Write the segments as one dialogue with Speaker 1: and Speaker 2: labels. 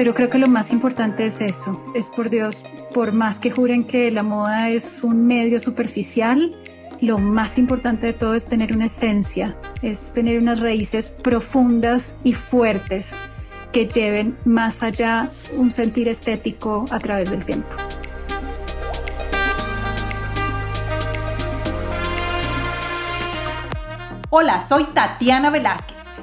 Speaker 1: Pero creo que lo más importante es eso, es por Dios, por más que juren que la moda es un medio superficial, lo más importante de todo es tener una esencia, es tener unas raíces profundas y fuertes que lleven más allá un sentir estético a través del tiempo.
Speaker 2: Hola, soy Tatiana Velázquez.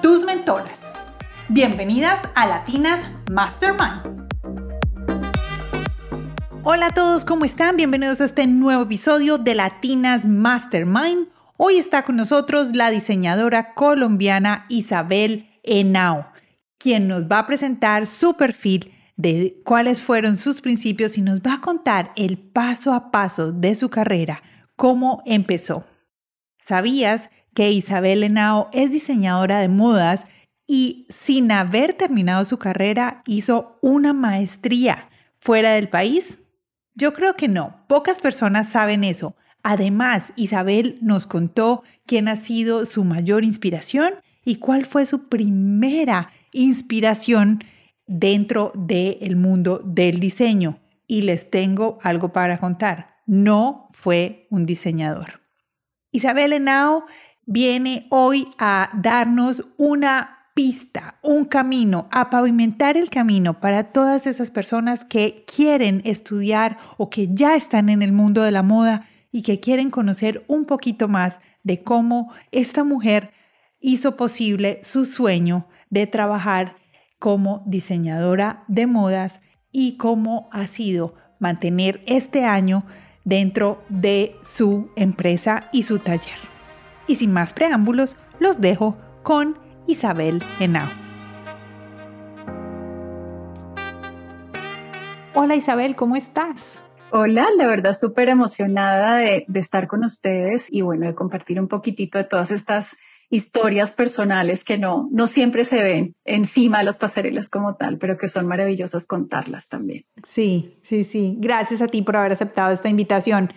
Speaker 2: tus mentoras. Bienvenidas a Latinas Mastermind. Hola a todos, ¿cómo están? Bienvenidos a este nuevo episodio de Latinas Mastermind. Hoy está con nosotros la diseñadora colombiana Isabel Henao, quien nos va a presentar su perfil de cuáles fueron sus principios y nos va a contar el paso a paso de su carrera, cómo empezó. ¿Sabías que Isabel Henao es diseñadora de modas y sin haber terminado su carrera hizo una maestría fuera del país? Yo creo que no, pocas personas saben eso. Además, Isabel nos contó quién ha sido su mayor inspiración y cuál fue su primera inspiración dentro del mundo del diseño. Y les tengo algo para contar. No fue un diseñador. Isabel Henao viene hoy a darnos una pista, un camino, a pavimentar el camino para todas esas personas que quieren estudiar o que ya están en el mundo de la moda y que quieren conocer un poquito más de cómo esta mujer hizo posible su sueño de trabajar como diseñadora de modas y cómo ha sido mantener este año dentro de su empresa y su taller. Y sin más preámbulos, los dejo con Isabel Henao. Hola Isabel, ¿cómo estás?
Speaker 1: Hola, la verdad súper emocionada de, de, estar con ustedes y bueno, de compartir un poquitito de todas estas historias personales que no, no siempre se ven encima de las pasarelas como tal, pero que son maravillosas contarlas también.
Speaker 2: Sí, sí, sí. Gracias a ti por haber aceptado esta invitación.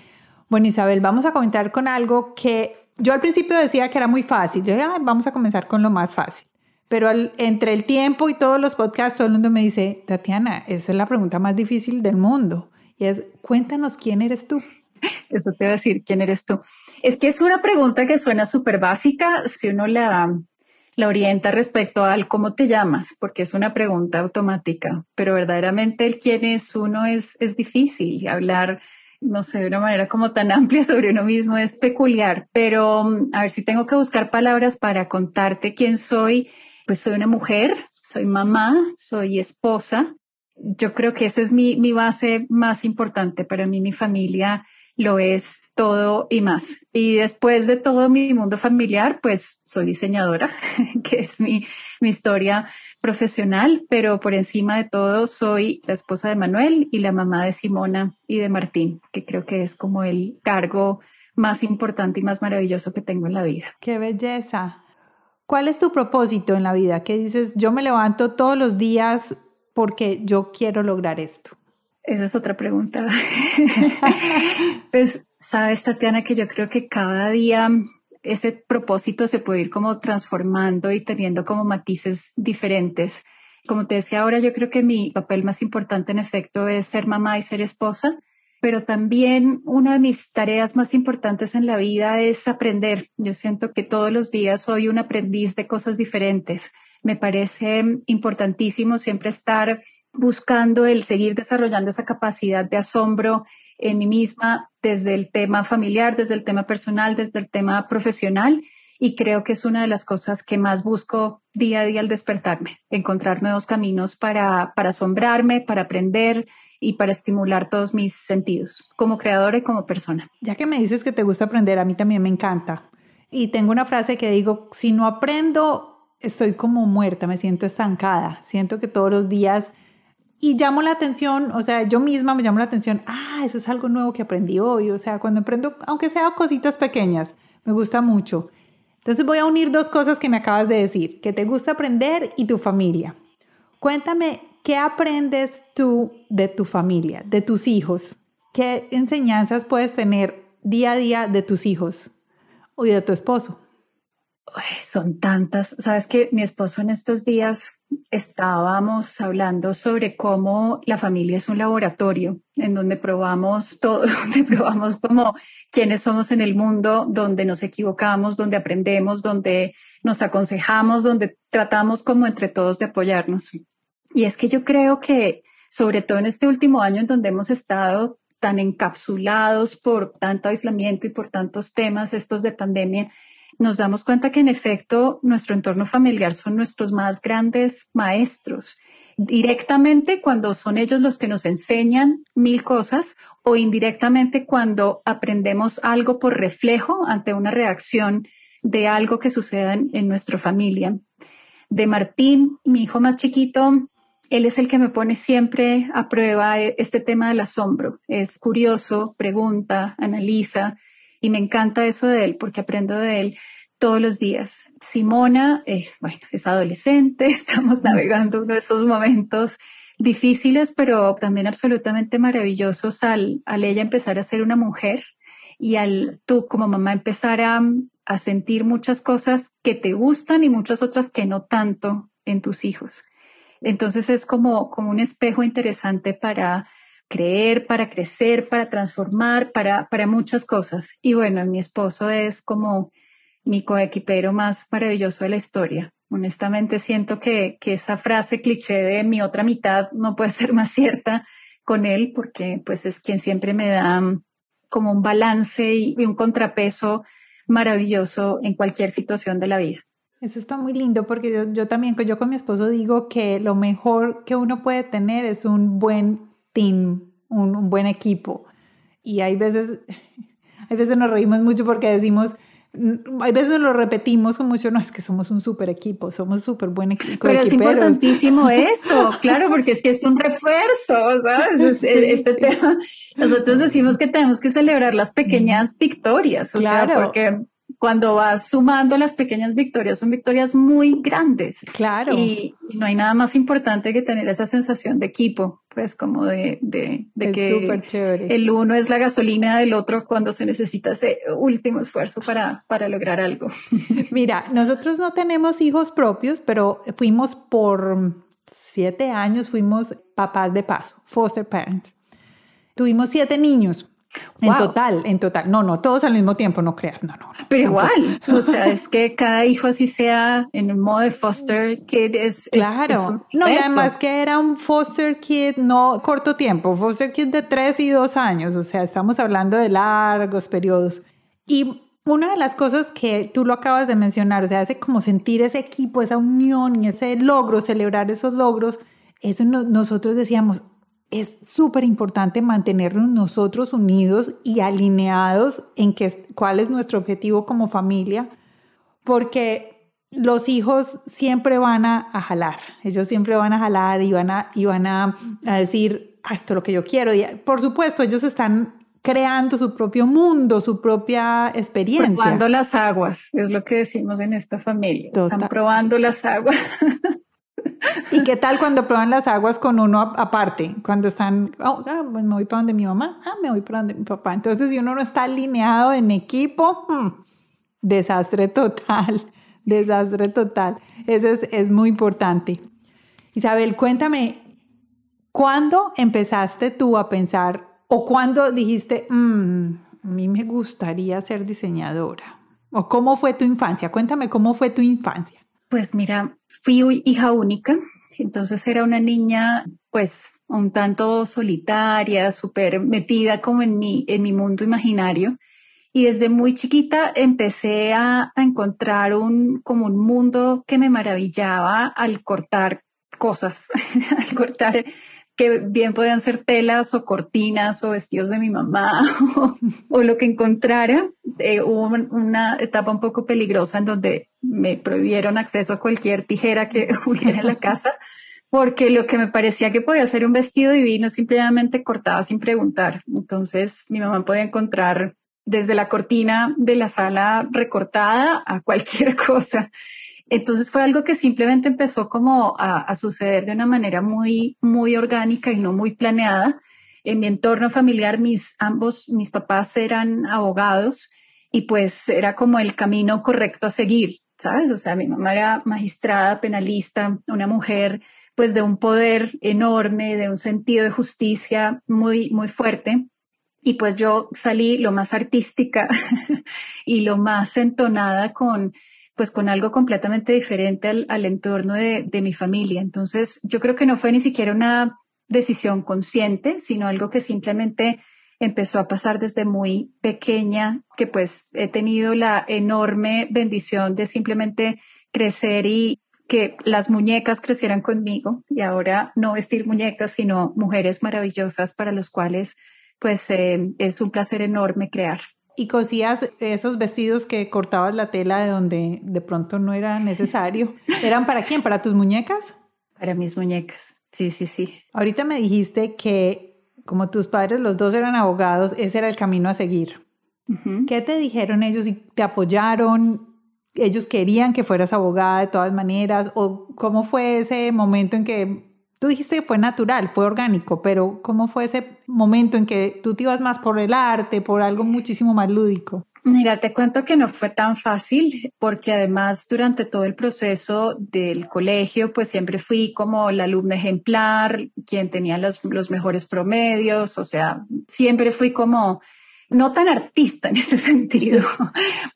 Speaker 2: Bueno, Isabel, vamos a comentar con algo que yo al principio decía que era muy fácil. Yo dije, vamos a comenzar con lo más fácil. Pero entre el tiempo y todos los podcasts, todo el mundo me dice, Tatiana, esa es la pregunta más difícil del mundo. Y es, cuéntanos quién eres tú.
Speaker 1: Eso te voy a decir, ¿quién eres tú? Es que es una pregunta que suena súper básica si uno la, la orienta respecto al cómo te llamas, porque es una pregunta automática, pero verdaderamente el quién es uno es, es difícil. Hablar no sé, de una manera como tan amplia sobre uno mismo es peculiar, pero mm, a ver si tengo que buscar palabras para contarte quién soy. Pues soy una mujer, soy mamá, soy esposa. Yo creo que esa es mi, mi base más importante para mí, mi familia lo es todo y más. Y después de todo mi mundo familiar, pues soy diseñadora, que es mi, mi historia profesional, pero por encima de todo soy la esposa de Manuel y la mamá de Simona y de Martín, que creo que es como el cargo más importante y más maravilloso que tengo en la vida.
Speaker 2: ¡Qué belleza! ¿Cuál es tu propósito en la vida? ¿Qué dices? Yo me levanto todos los días porque yo quiero lograr esto.
Speaker 1: Esa es otra pregunta. pues, sabes, Tatiana, que yo creo que cada día ese propósito se puede ir como transformando y teniendo como matices diferentes. Como te decía ahora, yo creo que mi papel más importante en efecto es ser mamá y ser esposa, pero también una de mis tareas más importantes en la vida es aprender. Yo siento que todos los días soy un aprendiz de cosas diferentes. Me parece importantísimo siempre estar buscando el seguir desarrollando esa capacidad de asombro en mí misma desde el tema familiar, desde el tema personal, desde el tema profesional. Y creo que es una de las cosas que más busco día a día al despertarme, encontrar nuevos caminos para, para asombrarme, para aprender y para estimular todos mis sentidos, como creadora y como persona.
Speaker 2: Ya que me dices que te gusta aprender, a mí también me encanta. Y tengo una frase que digo, si no aprendo, estoy como muerta, me siento estancada, siento que todos los días y llamo la atención, o sea, yo misma me llamo la atención, ah, eso es algo nuevo que aprendí hoy, o sea, cuando aprendo, aunque sea cositas pequeñas, me gusta mucho. Entonces voy a unir dos cosas que me acabas de decir, que te gusta aprender y tu familia. Cuéntame, ¿qué aprendes tú de tu familia, de tus hijos? ¿Qué enseñanzas puedes tener día a día de tus hijos o de tu esposo?
Speaker 1: Son tantas. Sabes que mi esposo en estos días estábamos hablando sobre cómo la familia es un laboratorio en donde probamos todo, donde probamos como quiénes somos en el mundo, donde nos equivocamos, donde aprendemos, donde nos aconsejamos, donde tratamos como entre todos de apoyarnos. Y es que yo creo que sobre todo en este último año en donde hemos estado tan encapsulados por tanto aislamiento y por tantos temas estos de pandemia, nos damos cuenta que en efecto nuestro entorno familiar son nuestros más grandes maestros, directamente cuando son ellos los que nos enseñan mil cosas o indirectamente cuando aprendemos algo por reflejo ante una reacción de algo que suceda en, nuestra familia. De Martín, mi hijo más chiquito, él es el que me pone siempre a prueba este tema del asombro. Es curioso, pregunta, analiza y me encanta eso de él porque aprendo de él todos los días. Simona, eh, bueno, es adolescente, estamos navegando uno de esos momentos difíciles, pero también absolutamente maravillosos al, al ella empezar a ser una mujer y al tú como mamá empezar a, a sentir muchas cosas que te gustan y muchas otras que no tanto en tus hijos. Entonces es como, como un espejo interesante para creer, para crecer, para transformar, para, para muchas cosas. Y bueno, mi esposo es como mi coequipero más maravilloso de la historia. Honestamente siento que, que esa frase cliché de mi otra mitad no puede ser más cierta con él porque pues es quien siempre me da mm, como un balance y, un contrapeso maravilloso en cualquier situación de la vida.
Speaker 2: Eso está muy lindo porque yo, yo, también, yo con mi esposo digo que lo mejor que uno puede tener es un buen team, un, buen equipo. Y hay veces, hay veces nos reímos mucho porque decimos, mm, hay veces lo repetimos con mucho, no, es que somos un super equipo, somos un súper buen equipo.
Speaker 1: Pero es importantísimo eso, claro, porque es que es un refuerzo, ¿sabes? Este tema, nosotros decimos que tenemos que celebrar las pequeñas victorias, o claro. sea, porque cuando vas sumando las pequeñas victorias, son victorias muy grandes.
Speaker 2: Claro.
Speaker 1: Y, no hay nada más importante que tener esa sensación de equipo, pues como de, de, de que el uno es la gasolina del otro cuando se necesita ese último esfuerzo para, para lograr algo.
Speaker 2: Mira, nosotros no tenemos hijos propios, pero fuimos por siete años, fuimos papás de paso, foster parents. Tuvimos siete niños. En total, en total. No, no, todos al mismo tiempo, no creas, no, no.
Speaker 1: Pero igual, o sea, es que cada hijo así sea en un modo de foster kid es...
Speaker 2: Claro, no, y además que era un foster kid no corto tiempo, foster kid de tres y dos años, o sea, estamos hablando de largos periodos. Y una de las cosas que tú lo acabas de mencionar, o sea, hace como sentir ese equipo, esa unión y ese logro, celebrar esos logros, eso nosotros decíamos, es súper importante mantenernos nosotros unidos y alineados en que, cuál es nuestro objetivo como familia, porque los hijos siempre van a, jalar, ellos siempre van a jalar y van a, y van a, decir, ah, esto es lo que yo quiero. Y por supuesto, ellos están creando su propio mundo, su propia experiencia.
Speaker 1: Probando las aguas, es lo que decimos en esta familia. Están probando las aguas.
Speaker 2: ¿Y qué tal cuando prueban las aguas con uno aparte? Cuando están, oh, ah, me voy para donde mi mamá, ah, me voy para donde mi papá. Entonces, si uno no está alineado en equipo, hmm, desastre total, desastre total. Eso es, es muy importante. Isabel, cuéntame, ¿cuándo empezaste tú a pensar o cuándo dijiste, mm, a mí me gustaría ser diseñadora? ¿O cómo fue tu infancia? Cuéntame cómo fue tu infancia.
Speaker 1: Pues mira, fui hija única, entonces era una niña pues un tanto solitaria, súper metida como en mi, en mi mundo imaginario. Y desde muy chiquita empecé a, encontrar un, como un mundo que me maravillaba al cortar cosas, al cortar que bien podían ser telas o cortinas o vestidos de mi mamá o, lo que encontrara. Eh, hubo una etapa un poco peligrosa en donde me prohibieron acceso a cualquier tijera que hubiera en la casa, porque lo que me parecía que podía ser un vestido divino simplemente cortaba sin preguntar. Entonces mi mamá podía encontrar desde la cortina de la sala recortada a cualquier cosa. Entonces fue algo que simplemente empezó como a, suceder de una manera muy, muy orgánica y no muy planeada. En mi entorno familiar, mis ambos, mis papás eran abogados y pues era como el camino correcto a seguir, ¿sabes? O sea, mi mamá era magistrada, penalista, una mujer pues de un poder enorme, de un sentido de justicia muy, muy fuerte. Y pues yo salí lo más artística y lo más entonada con, pues con algo completamente diferente al, entorno de, de, mi familia. Entonces, yo creo que no fue ni siquiera una decisión consciente, sino algo que simplemente empezó a pasar desde muy pequeña, que pues he tenido la enorme bendición de simplemente crecer y que las muñecas crecieran conmigo y ahora no vestir muñecas, sino mujeres maravillosas para los cuales pues eh, es un placer enorme crear.
Speaker 2: ¿Y cosías esos vestidos que cortabas la tela de donde de pronto no era necesario? ¿Eran para quién? ¿Para tus muñecas?
Speaker 1: Para mis muñecas, sí, sí, sí.
Speaker 2: Ahorita me dijiste que como tus padres los dos eran abogados, ese era el camino a seguir. ¿Qué te dijeron ellos y te apoyaron? ¿Ellos querían que fueras abogada de todas maneras? ¿O cómo fue ese momento en que Tú dijiste que fue natural, fue orgánico, pero ¿cómo fue ese momento en que tú te ibas más por el arte, por algo muchísimo más lúdico?
Speaker 1: Mira, te cuento que no fue tan fácil porque además durante todo el proceso del colegio, pues siempre fui como la alumna ejemplar, quien tenía los, mejores promedios, o sea, siempre fui como no tan artista en ese sentido,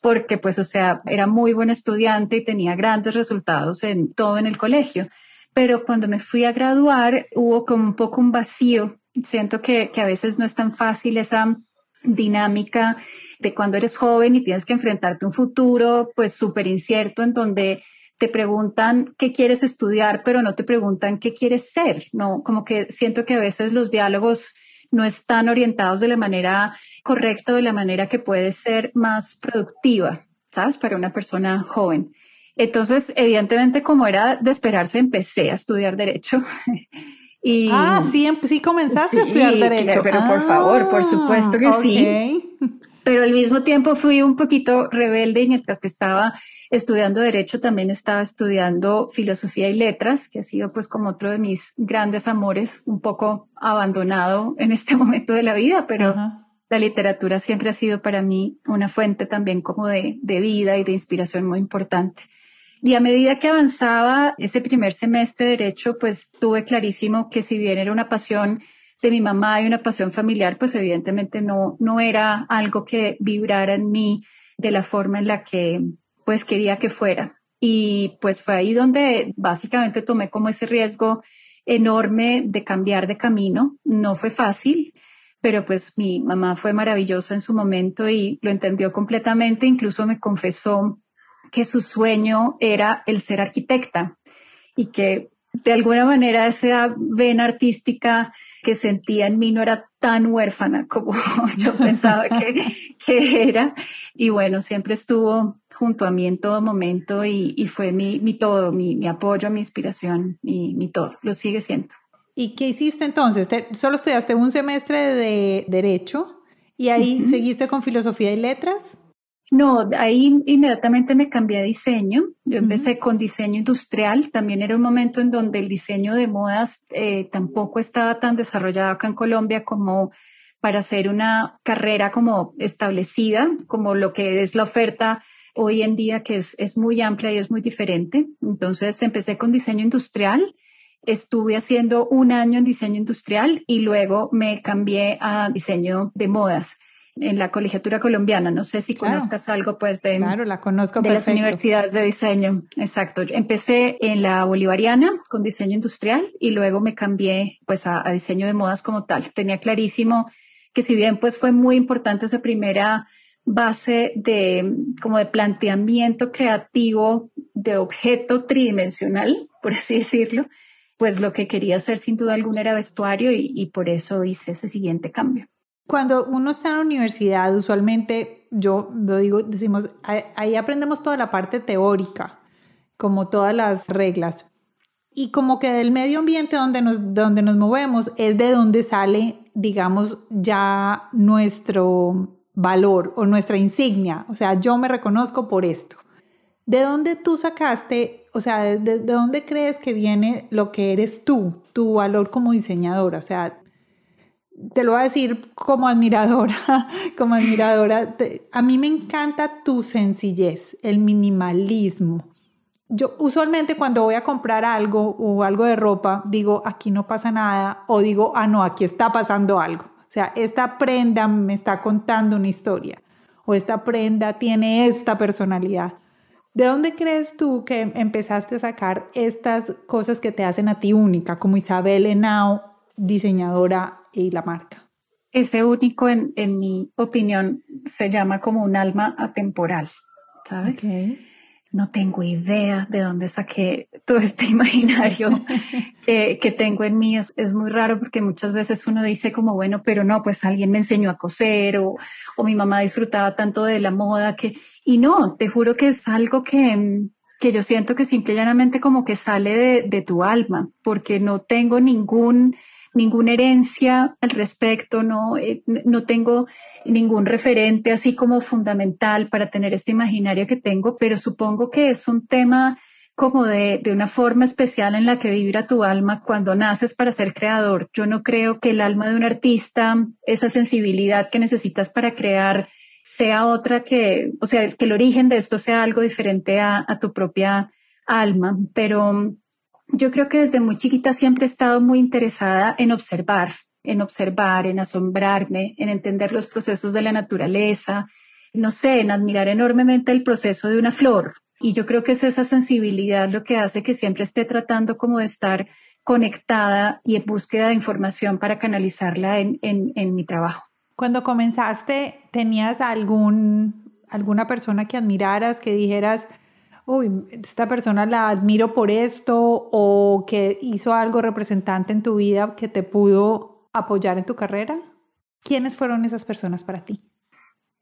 Speaker 1: porque pues, o sea, era muy buen estudiante y tenía grandes resultados en todo en el colegio pero cuando me fui a graduar hubo como un poco un vacío. Siento que, que a veces no es tan fácil esa dinámica de cuando eres joven y tienes que enfrentarte a un futuro pues súper incierto en donde te preguntan qué quieres estudiar, pero no te preguntan qué quieres ser, ¿no? Como que siento que a veces los diálogos no están orientados de la manera correcta, de la manera que puede ser más productiva, ¿sabes? Para una persona joven. Entonces, evidentemente, como era de esperarse, empecé a estudiar derecho.
Speaker 2: y, ah, sí, em, sí comenzaste a estudiar derecho.
Speaker 1: pero por favor, por supuesto que sí. Pero al mismo tiempo fui un poquito rebelde y mientras que estaba estudiando derecho también estaba estudiando filosofía y letras, que ha sido pues como otro de mis grandes amores, un poco abandonado en este momento de la vida, pero la literatura siempre ha sido para mí una fuente también como de, de vida y de inspiración muy importante. Y a medida que avanzaba ese primer semestre de derecho, pues tuve clarísimo que si bien era una pasión de mi mamá y una pasión familiar, pues evidentemente no, no era algo que vibrara en mí de la forma en la que pues quería que fuera. Y pues fue ahí donde básicamente tomé como ese riesgo enorme de cambiar de camino. No fue fácil, pero pues mi mamá fue maravillosa en su momento y lo entendió completamente. Incluso me confesó que su sueño era el ser arquitecta y que de alguna manera esa vena artística que sentía en mí no era tan huérfana como yo pensaba que, que, era. Y bueno, siempre estuvo junto a mí en todo momento y, y fue mi, mi todo, mi, mi, apoyo, mi inspiración, mi, mi todo. Lo sigue siendo.
Speaker 2: ¿Y qué hiciste entonces? ¿Solo estudiaste un semestre de Derecho y ahí seguiste con Filosofía y Letras?
Speaker 1: No, ahí inmediatamente me cambié a diseño. Yo empecé con diseño industrial. También era un momento en donde el diseño de modas eh, tampoco estaba tan desarrollado acá en Colombia como para hacer una carrera como establecida, como lo que es la oferta hoy en día, que es, es muy amplia y es muy diferente. Entonces empecé con diseño industrial. Estuve haciendo un año en diseño industrial y luego me cambié a diseño de modas en la colegiatura colombiana. No sé si conozcas algo pues de,
Speaker 2: claro, la conozco
Speaker 1: de las universidades de diseño. Exacto. Empecé en la Bolivariana con diseño industrial y luego me cambié pues a, diseño de modas como tal. Tenía clarísimo que si bien pues fue muy importante esa primera base de como de planteamiento creativo de objeto tridimensional, por así decirlo, pues lo que quería hacer sin duda alguna era vestuario y por eso hice ese siguiente cambio.
Speaker 2: Cuando uno está en la universidad, usualmente, yo lo digo, decimos, ahí aprendemos toda la parte teórica, como todas las reglas. y como que del medio ambiente donde nos, donde nos movemos es de donde sale, digamos, ya nuestro valor o nuestra insignia. O sea, yo me reconozco por esto. ¿De dónde tú sacaste, o sea, de, de dónde crees que viene lo que eres tú, tu valor como diseñadora? O sea, te lo voy a decir como admiradora, como admiradora, a mí me encanta tu sencillez, el minimalismo yo usualmente cuando voy a comprar algo o algo de ropa, digo, aquí no pasa nada, o digo, ah, no, aquí está pasando algo. O sea, esta prenda me está contando una historia, o esta prenda tiene esta personalidad. ¿De dónde crees tú que empezaste a sacar estas cosas que te hacen a ti única, como Isabel Henao, diseñadora y la marca?
Speaker 1: Ese único, en, en mi opinión, se llama como un alma atemporal, ¿sabes? Okay no tengo idea de dónde saqué todo este imaginario que, tengo en mí. Es, muy raro porque muchas veces uno dice como, bueno, pero no, pues alguien me enseñó a coser o, mi mamá disfrutaba tanto de la moda que, y no, te juro que es algo que, que yo siento que simple y llanamente como que sale de, de tu alma, porque no tengo ningún ninguna herencia al respecto, no, eh, no tengo ningún referente así como fundamental para tener este imaginario que tengo, pero supongo que es un tema como de, de, una forma especial en la que vibra tu alma cuando naces para ser creador. Yo no creo que el alma de un artista, esa sensibilidad que necesitas para crear, sea otra que, o sea, que el origen de esto sea algo diferente a, a tu propia alma, pero yo creo que desde muy chiquita siempre he estado muy interesada en observar, en observar, en asombrarme, en entender los procesos de la naturaleza, no sé, en admirar enormemente el proceso de una flor. Y yo creo que es esa sensibilidad lo que hace que siempre esté tratando como de estar conectada y en búsqueda de información para canalizarla en, mi trabajo.
Speaker 2: Cuando comenzaste, ¿tenías algún, alguna persona que admiraras, que dijeras, uy, esta persona la admiro por esto o que hizo algo representante en tu vida que te pudo apoyar en tu carrera? ¿Quiénes fueron esas personas para ti?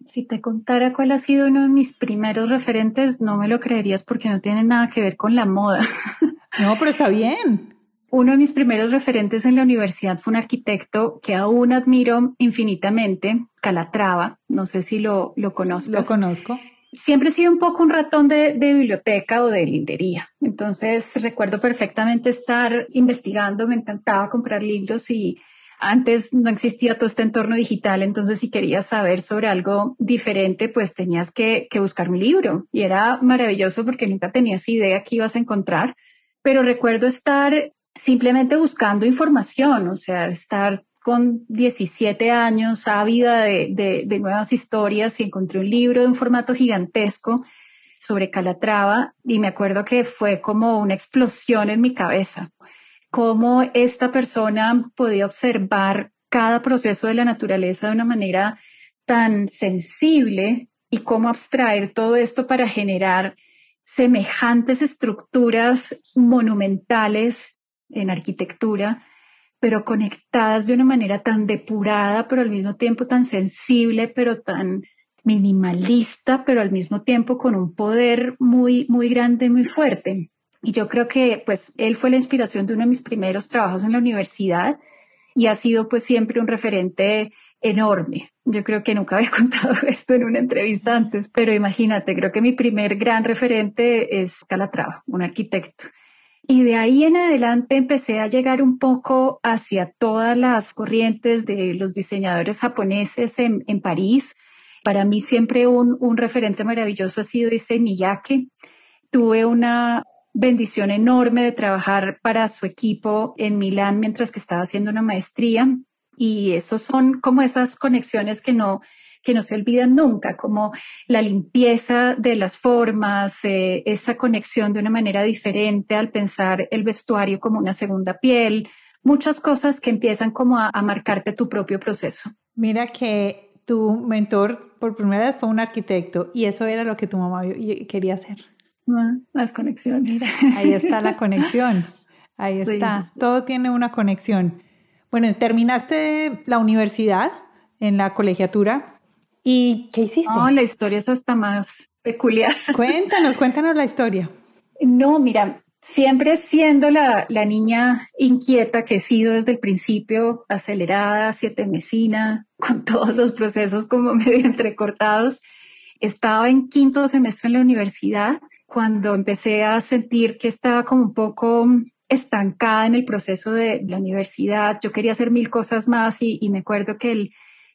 Speaker 1: Si te contara cuál ha sido uno de mis primeros referentes, no me lo creerías porque no tiene nada que ver con la moda.
Speaker 2: No, pero está bien.
Speaker 1: Uno de mis primeros referentes en la universidad fue un arquitecto que aún admiro infinitamente, Calatrava. No sé si lo, lo conozco.
Speaker 2: Lo conozco
Speaker 1: siempre he sido un poco un ratón de, biblioteca o de librería. Entonces recuerdo perfectamente estar investigando, me encantaba comprar libros y antes no existía todo este entorno digital, entonces si querías saber sobre algo diferente, pues tenías que, buscar un libro y era maravilloso porque nunca tenías idea que ibas a encontrar, pero recuerdo estar simplemente buscando información, o sea, estar con 17 años, ávida de, nuevas historias, y encontré un libro de un formato gigantesco sobre Calatrava y me acuerdo que fue como una explosión en mi cabeza, cómo esta persona podía observar cada proceso de la naturaleza de una manera tan sensible y cómo abstraer todo esto para generar semejantes estructuras monumentales en arquitectura pero conectadas de una manera tan depurada, pero al mismo tiempo tan sensible, pero tan minimalista, pero al mismo tiempo con un poder muy, muy grande, muy fuerte. Y yo creo que pues él fue la inspiración de uno de mis primeros trabajos en la universidad y ha sido pues siempre un referente enorme. Yo creo que nunca había contado esto en una entrevista antes, pero imagínate, creo que mi primer gran referente es Calatrava, un arquitecto y de ahí en adelante empecé a llegar un poco hacia todas las corrientes de los diseñadores japoneses en, París. Para mí siempre un, un, referente maravilloso ha sido ese Miyake. Tuve una bendición enorme de trabajar para su equipo en Milán mientras que estaba haciendo una maestría. Y esos son como esas conexiones que no, que no se olvidan nunca, como la limpieza de las formas, eh, esa conexión de una manera diferente al pensar el vestuario como una segunda piel, muchas cosas que empiezan como a, marcarte tu propio proceso.
Speaker 2: Mira que tu mentor por primera vez fue un arquitecto y eso era lo que tu mamá quería hacer.
Speaker 1: Ah, las conexiones.
Speaker 2: ahí está la conexión. Ahí está. Todo tiene una conexión. Bueno, terminaste la universidad en la colegiatura. ¿Y qué hiciste?
Speaker 1: No, la historia es hasta más peculiar.
Speaker 2: Cuéntanos, cuéntanos la historia.
Speaker 1: No, mira, siempre siendo la, la, niña inquieta que he sido desde el principio, acelerada, siete mesina, con todos los procesos como medio entrecortados, estaba en quinto semestre en la universidad cuando empecé a sentir que estaba como un poco estancada en el proceso de la universidad. Yo quería hacer mil cosas más y, y me acuerdo que el,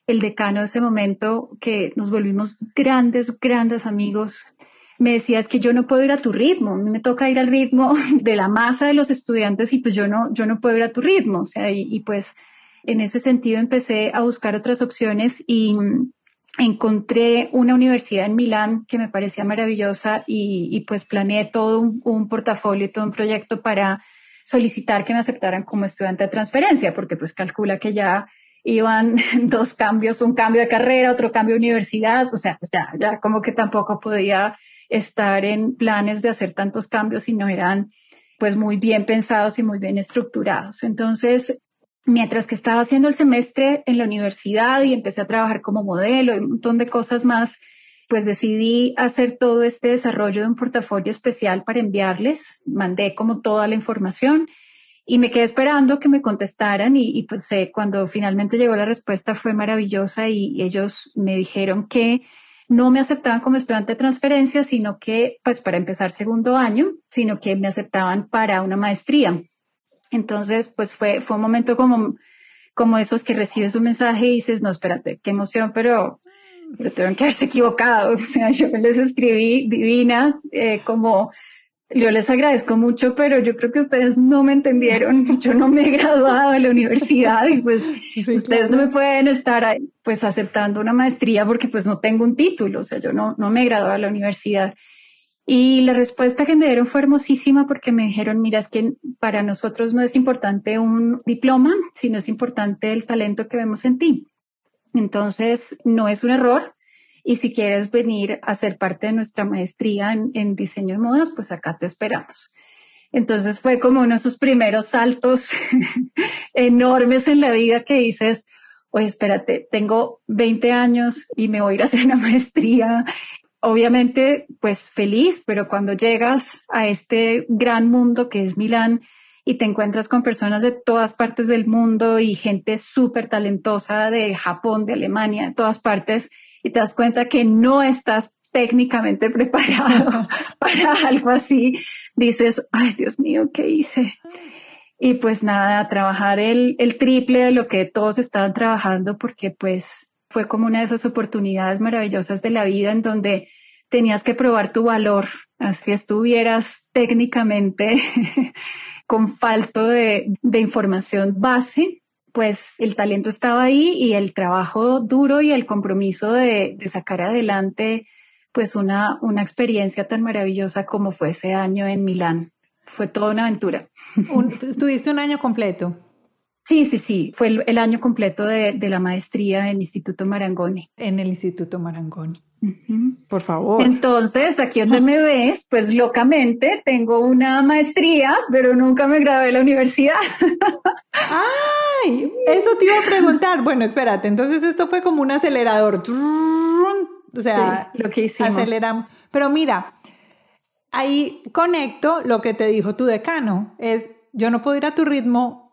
Speaker 1: el decano de ese momento, que nos volvimos grandes, grandes amigos, me decía, es que yo no puedo ir a tu ritmo, a mí me toca ir al ritmo de la masa de los estudiantes y pues yo no, yo no puedo ir a tu ritmo. Y pues en ese sentido empecé a buscar otras opciones y encontré una universidad en Milán que me parecía maravillosa y, y pues planeé todo un, un portafolio, todo un proyecto para solicitar que me aceptaran como estudiante de transferencia, porque pues calcula que ya iban dos cambios, un cambio de carrera, otro cambio de universidad, o sea, pues ya, ya como que tampoco podía estar en planes de hacer tantos cambios y no eran pues muy bien pensados y muy bien estructurados. Entonces, mientras que estaba haciendo el semestre en la universidad y empecé a trabajar como modelo y un montón de cosas más, pues decidí hacer todo este desarrollo de un portafolio especial para enviarles. Mandé como toda la información y me quedé esperando que me contestaran y, y pues eh, cuando finalmente llegó la respuesta fue maravillosa y ellos me dijeron que no me aceptaban como estudiante de transferencia, sino que, pues para empezar segundo año, sino que me aceptaban para una maestría. Entonces, pues fue, fue un momento como, como esos que recibes un mensaje y dices, no, espérate, qué emoción, pero, pero tuvieron que haberse equivocado. O sea, yo les escribí divina, eh, como yo les agradezco mucho, pero yo creo que ustedes no me entendieron. Yo no me he graduado de la universidad y pues sí, ustedes claro. no me pueden estar pues aceptando una maestría porque pues no tengo un título. O sea, yo no, no me he graduado de la universidad. Y la respuesta que me dieron fue hermosísima porque me dijeron, mira, es que para nosotros no es importante un diploma, sino es importante el talento que vemos en ti. Entonces, no es un error, y si quieres venir a ser parte de nuestra maestría en, diseño de modas, pues acá te esperamos. Entonces fue como uno de esos primeros saltos enormes en la vida que dices, oye, espérate, tengo 20 años y me voy a ir a hacer una maestría. Obviamente, pues feliz, pero cuando llegas a este gran mundo que es Milán y te encuentras con personas de todas partes del mundo y gente súper talentosa de Japón, de Alemania, de todas partes, y te das cuenta que no estás técnicamente preparado para algo así, dices, ay Dios mío, ¿qué hice? Y pues nada, trabajar el, el triple de lo que todos estaban trabajando porque pues fue como una de esas oportunidades maravillosas de la vida en donde tenías que probar tu valor, así estuvieras técnicamente con falto de, de información base, pues el talento estaba ahí y el trabajo duro y el compromiso de, de sacar adelante pues una, una experiencia tan maravillosa como fue ese año en Milán. Fue toda una aventura.
Speaker 2: Un, ¿Estuviste un año completo?
Speaker 1: Sí, sí, sí. Fue el, el año completo de, de, la maestría en el Instituto Marangoni.
Speaker 2: En el Instituto Marangoni. Uh -huh. Por favor.
Speaker 1: Entonces, aquí donde me ves, pues locamente tengo una maestría, pero nunca me gradué de la universidad.
Speaker 2: ¡Ay! Eso te iba a preguntar. Bueno, espérate. Entonces, esto fue como un acelerador. O sea,
Speaker 1: sí, lo que hicimos.
Speaker 2: aceleramos. Pero mira, ahí conecto lo que te dijo tu decano. Es, yo no puedo ir a tu ritmo,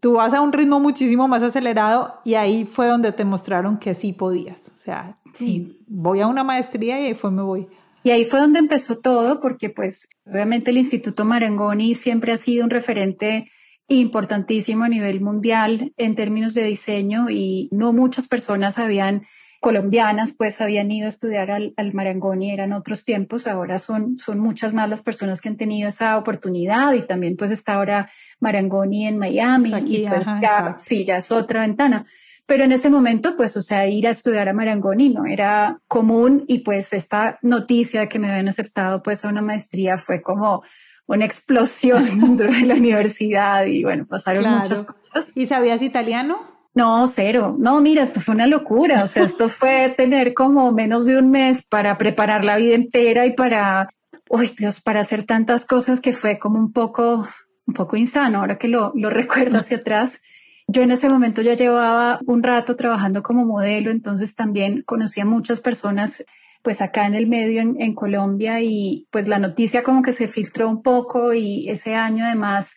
Speaker 2: tú vas a un ritmo muchísimo más acelerado y ahí fue donde te mostraron que sí podías. O sea, sí. voy a una maestría y ahí fue me voy.
Speaker 1: Y ahí fue donde empezó todo, porque pues obviamente el Instituto Marangoni siempre ha sido un referente importantísimo a nivel mundial en términos de diseño y no muchas personas habían colombianas pues habían ido a estudiar al, al, Marangoni, eran otros tiempos, ahora son, son muchas más las personas que han tenido esa oportunidad y también pues está ahora Marangoni en Miami aquí, y pues ajá, ya, sí, ya es otra ventana. Pero en ese momento, pues, o sea, ir a estudiar a Marangoni no era común y pues esta noticia de que me habían aceptado pues a una maestría fue como una explosión dentro de la universidad y bueno, pasaron claro. muchas cosas.
Speaker 2: ¿Y sabías italiano?
Speaker 1: No, cero. No, mira, esto fue una locura. O sea, esto fue tener como menos de un mes para preparar la vida entera y para, uy, Dios, para hacer tantas cosas que fue como un poco, un poco insano. Ahora que lo, lo recuerdo hacia atrás. Yo en ese momento ya llevaba un rato trabajando como modelo, entonces también conocía muchas personas pues acá en el medio en, en, Colombia y pues la noticia como que se filtró un poco y ese año además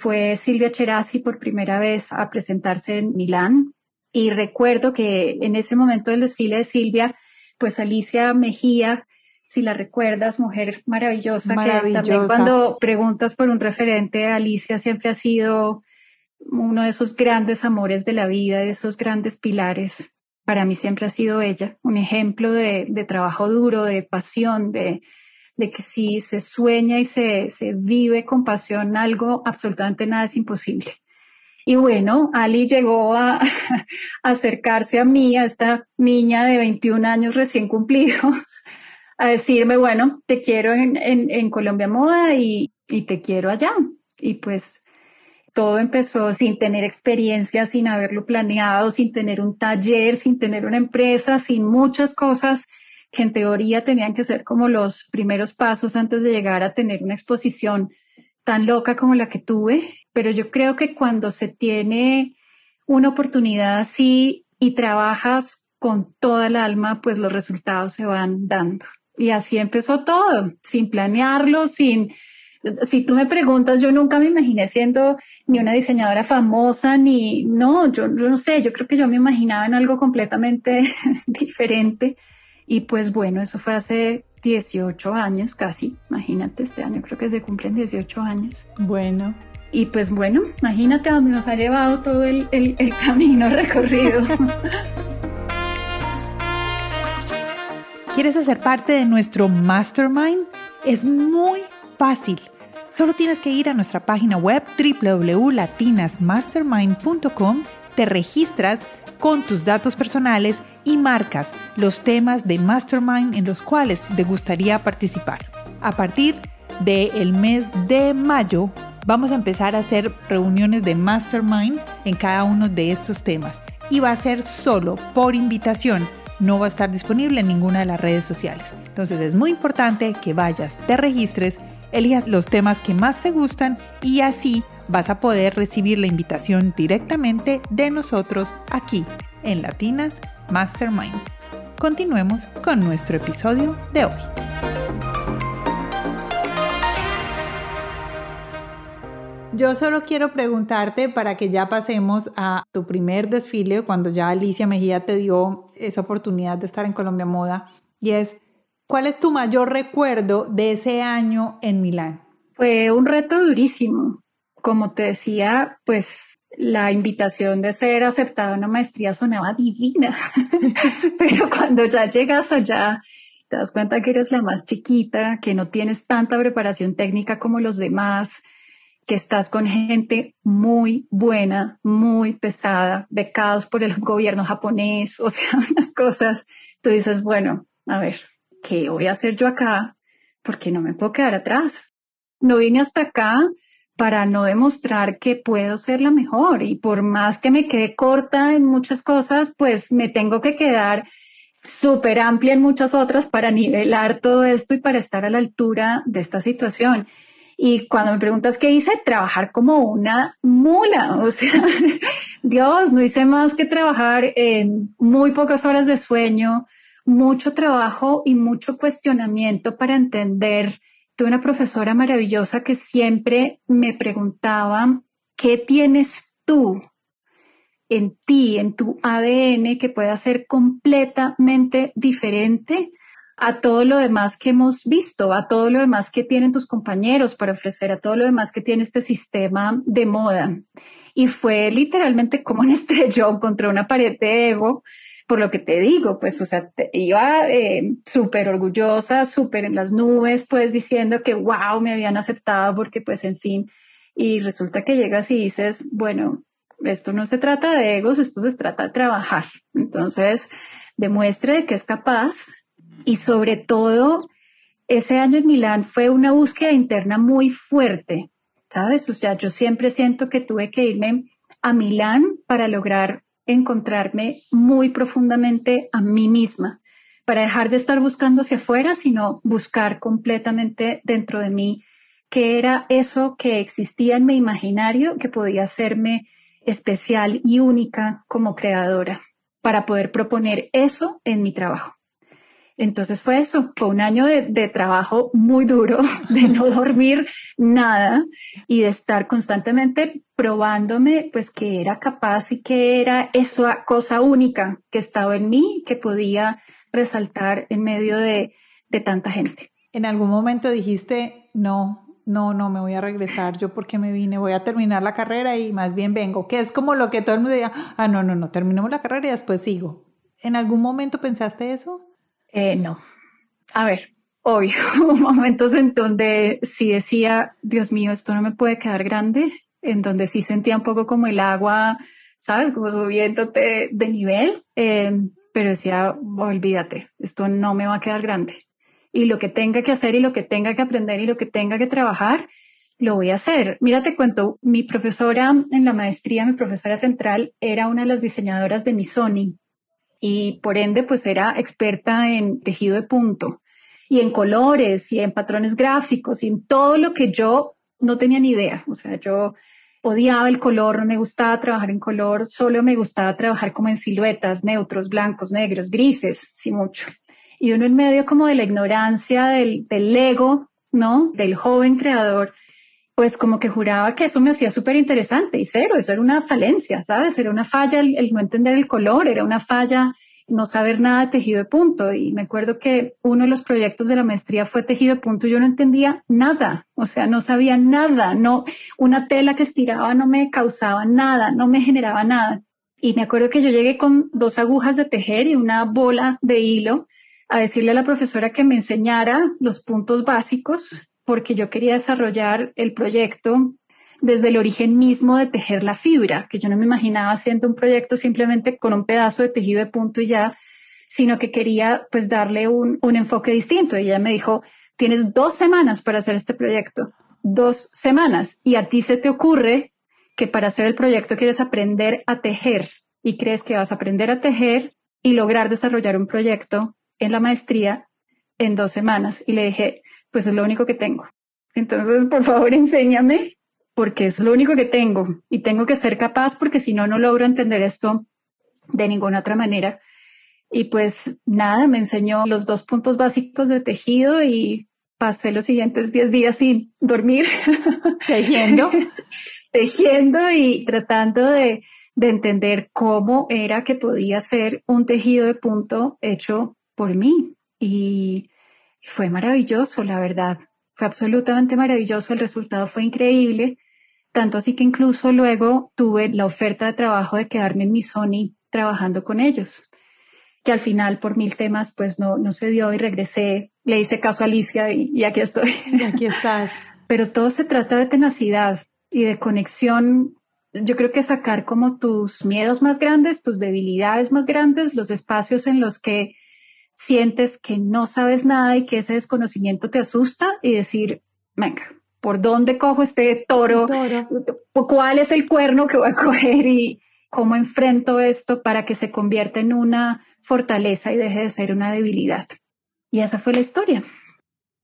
Speaker 1: fue Silvia Cherasi por primera vez a presentarse en Milán y recuerdo que en ese momento del desfile de Silvia, pues Alicia Mejía, si la recuerdas, mujer maravillosa, maravillosa. que también cuando preguntas por un referente, Alicia siempre ha sido uno de esos grandes amores de la vida, de esos grandes pilares para mí siempre ha sido ella, un ejemplo de, trabajo duro, de pasión, de, que si se sueña y se, vive con pasión algo, absolutamente nada es imposible. Y bueno, Ali llegó a, acercarse a mí, a esta niña de 21 años recién cumplidos, a decirme, bueno, te quiero en, Colombia Moda y, y, te quiero allá. Y pues todo empezó sin tener experiencia, sin haberlo planeado, sin tener un taller, sin tener una empresa, sin muchas cosas que en teoría tenían que ser como los primeros pasos antes de llegar a tener una exposición tan loca como la que tuve. Pero yo creo que cuando se tiene una oportunidad así y trabajas con toda el alma, pues los resultados se van dando. Y así empezó todo, sin planearlo, sin si tú me preguntas, yo nunca me imaginé siendo ni una diseñadora famosa, ni no, yo, no sé, yo creo que yo me imaginaba en algo completamente diferente. Y pues bueno, eso fue hace 18 años casi, imagínate, este año creo que se cumplen 18 años.
Speaker 2: Bueno.
Speaker 1: Y pues bueno, imagínate a dónde nos ha llevado todo el, el, el camino recorrido.
Speaker 2: ¿Quieres hacer parte de nuestro mastermind? Es muy fácil. Solo tienes que ir a nuestra página web www.latinasmastermind.com, te registras con tus datos personales y marcas los temas de Mastermind en los cuales te gustaría participar. A partir del mes de mayo vamos a empezar a hacer reuniones de Mastermind en cada uno de estos temas y va a ser solo por invitación no va a estar disponible en ninguna de las redes sociales. Entonces es muy importante que vayas, te registres elijas los temas que más te gustan y así vas a poder recibir la invitación directamente de nosotros aquí en Latinas Mastermind. Continuemos con nuestro episodio de hoy. Yo solo quiero preguntarte para que ya pasemos a tu primer desfile, cuando ya Alicia Mejía te dio esa oportunidad de estar en Colombia Moda, y es, ¿Cuál es tu mayor recuerdo de ese año en Milán?
Speaker 1: Fue un reto durísimo. Como te decía, pues la invitación de ser aceptada a una maestría sonaba divina, pero cuando ya llegas allá, te das cuenta que eres la más chiquita, que no tienes tanta preparación técnica como los demás, que estás con gente muy buena, muy pesada, becados por el gobierno japonés, o sea, unas cosas. Tú dices, bueno, a ver, ¿qué voy a hacer yo acá? Porque no me puedo quedar atrás. No vine hasta acá para no demostrar que puedo ser la mejor y por más que me quede corta en muchas cosas, pues me tengo que quedar súper amplia en muchas otras para nivelar todo esto y para estar a la altura de esta situación. Y cuando me preguntas qué hice, trabajar como una mula. O sea, Dios, no hice más que trabajar en muy pocas horas de sueño, mucho trabajo y mucho cuestionamiento para entender. Tuve una profesora maravillosa que siempre me preguntaba, ¿qué tienes tú en ti, en tu ADN, que pueda ser completamente diferente a todo lo demás que hemos visto, a todo lo demás que tienen tus compañeros para ofrecer, a todo lo demás que tiene este sistema de moda? Y fue literalmente como un estrellón contra una pared de ego por lo que te digo, pues, o sea, iba eh, súper orgullosa, súper en las nubes, pues diciendo que, wow, me habían aceptado porque, pues, en fin, y resulta que llegas y dices, bueno, esto no se trata de egos, esto se trata de trabajar. Entonces, demuestre que es capaz y sobre todo, ese año en Milán fue una búsqueda interna muy fuerte, ¿sabes? O sea, yo siempre siento que tuve que irme a Milán para lograr encontrarme muy profundamente a mí misma, para dejar de estar buscando hacia afuera, sino buscar completamente dentro de mí qué era eso que existía en mi imaginario que podía hacerme especial y única como creadora para poder proponer eso en mi trabajo. Entonces fue eso, fue un año de, trabajo muy duro, de no dormir nada y de estar constantemente probándome pues que era capaz y que era esa cosa única que estaba en mí, que podía resaltar en medio de, de tanta gente.
Speaker 2: ¿En algún momento dijiste, no, no, no, me voy a regresar, yo porque me vine, voy a terminar la carrera y más bien vengo, que es como lo que todo el mundo diga, ah, no, no, no, terminemos la carrera y después sigo. ¿En algún momento pensaste eso?
Speaker 1: Eh, no. A ver, hubo momentos en donde sí decía, Dios mío, esto no me puede quedar grande, en donde sí sentía un poco como el agua, ¿sabes? Como subiéndote de nivel, eh, pero decía, olvídate, esto no me va a quedar grande y lo que tenga que hacer y lo que tenga que aprender y lo que tenga que trabajar, lo voy a hacer. Mira, te cuento, mi profesora en la maestría, mi profesora central, era una de las diseñadoras de Sony y por ende, pues era experta en tejido de punto y en colores y en patrones gráficos y en todo lo que yo no tenía ni idea. O sea, yo odiaba el color, no me gustaba trabajar en color, solo me gustaba trabajar como en siluetas, neutros, blancos, negros, grises, sí mucho y uno en medio como de la ignorancia del, del ego, ¿no? Del joven creador, pues como que juraba que eso me hacía súper interesante y cero, eso era una falencia, ¿sabes? Era una falla el, no entender el color, era una falla no saber nada de tejido de punto. Y me acuerdo que uno de los proyectos de la maestría fue tejido de punto y yo no entendía nada, o sea, no sabía nada, no, una tela que estiraba no me causaba nada, no me generaba nada. Y me acuerdo que yo llegué con dos agujas de tejer y una bola de hilo a decirle a la profesora que me enseñara los puntos básicos porque yo quería desarrollar el proyecto desde el origen mismo de tejer la fibra, que yo no me imaginaba haciendo un proyecto simplemente con un pedazo de tejido de punto y ya, sino que quería pues darle un, un enfoque distinto. Y ella me dijo, tienes dos semanas para hacer este proyecto, dos semanas, y a ti se te ocurre que para hacer el proyecto quieres aprender a tejer y crees que vas a aprender a tejer y lograr desarrollar un proyecto en la maestría en dos semanas y le dije, pues es lo único que tengo. Entonces, por favor, enséñame porque es lo único que tengo y tengo que ser capaz porque si no, no logro entender esto de ninguna otra manera. Y pues nada, me enseñó los dos puntos básicos de tejido y pasé los siguientes 10 días sin dormir.
Speaker 2: Tejiendo.
Speaker 1: Tejiendo y tratando de, de entender cómo era que podía ser un tejido de punto hecho por mí y fue maravilloso, la verdad. Fue absolutamente maravilloso, el resultado fue increíble, tanto así que incluso luego tuve la oferta de trabajo de quedarme en mi Sony trabajando con ellos, que al final por mil temas pues no, no se dio y regresé, le hice caso a Alicia y, y aquí estoy.
Speaker 2: Y aquí estás.
Speaker 1: Pero todo se trata de tenacidad y de conexión yo creo que sacar como tus miedos más grandes, tus debilidades más grandes, los espacios en los que sientes que no sabes nada y que ese desconocimiento te asusta y decir, venga, ¿por dónde cojo este toro? ¿Cuál es el cuerno que voy a coger y cómo enfrento esto para que se convierta en una fortaleza y deje de ser una debilidad? Y esa fue la historia.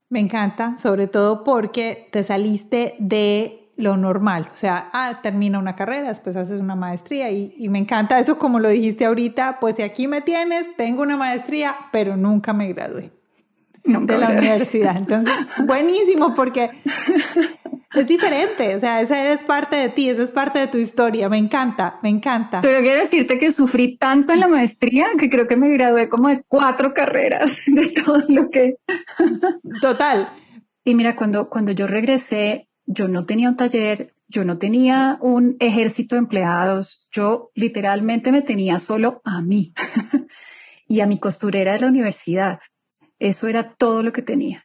Speaker 2: Me encanta, sobre todo porque te saliste de lo normal. O sea, ah, termina una carrera, después haces una maestría y, y, me encanta eso como lo dijiste ahorita, pues si aquí me tienes, tengo una maestría, pero nunca me gradué de la universidad. Entonces, buenísimo porque es diferente, o sea, esa es parte de ti, esa es parte de tu historia, me encanta, me encanta.
Speaker 1: Pero quiero decirte que sufrí tanto en la maestría que creo que me gradué como de cuatro carreras de todo lo que...
Speaker 2: Total.
Speaker 1: Y mira, cuando, cuando yo regresé yo no tenía un taller, yo no tenía un ejército de empleados, yo literalmente me tenía solo a mí y a mi costurera de la universidad. Eso era todo lo que tenía.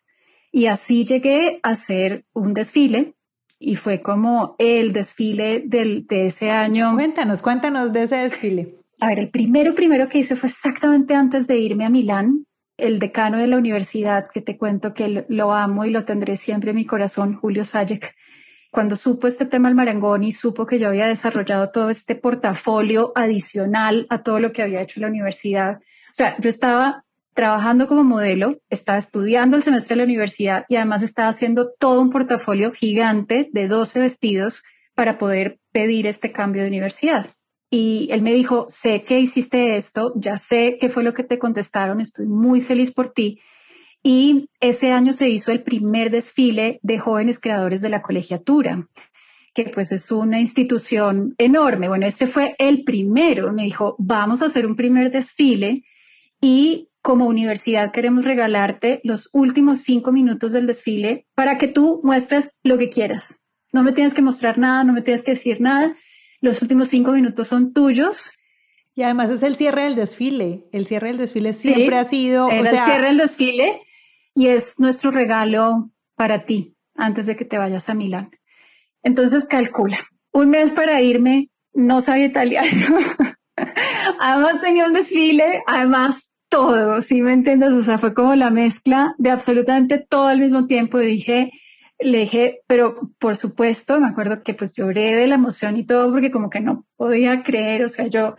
Speaker 1: Y así llegué a hacer un desfile y fue como el desfile del, de ese año.
Speaker 2: Cuéntanos, cuéntanos de ese desfile.
Speaker 1: A ver, el primero, primero que hice fue exactamente antes de irme a Milán. El decano de la universidad, que te cuento que lo amo y lo tendré siempre en mi corazón, Julio Sayek, cuando supo este tema del marangón y supo que yo había desarrollado todo este portafolio adicional a todo lo que había hecho en la universidad. O sea, yo estaba trabajando como modelo, estaba estudiando el semestre de la universidad y además estaba haciendo todo un portafolio gigante de 12 vestidos para poder pedir este cambio de universidad. Y él me dijo, sé que hiciste esto, ya sé qué fue lo que te contestaron, estoy muy feliz por ti. Y ese año se hizo el primer desfile de jóvenes creadores de la colegiatura, que pues es una institución enorme. Bueno, este fue el primero. Me dijo, vamos a hacer un primer desfile y como universidad queremos regalarte los últimos cinco minutos del desfile para que tú muestres lo que quieras. No me tienes que mostrar nada, no me tienes que decir nada los últimos cinco minutos son tuyos.
Speaker 2: Y además es el cierre del desfile. El cierre del desfile siempre ha sido.
Speaker 1: el cierre del desfile y es nuestro regalo para ti antes de que te vayas a Milán. Entonces calcula. Un mes para irme, no sabía italiano. además tenía un desfile, además todo, ¿sí me entiendes? O sea, fue como la mezcla de absolutamente todo al mismo tiempo. Y dije, le dije, pero por supuesto, me acuerdo que pues lloré de la emoción y todo porque como que no podía creer, o sea, yo,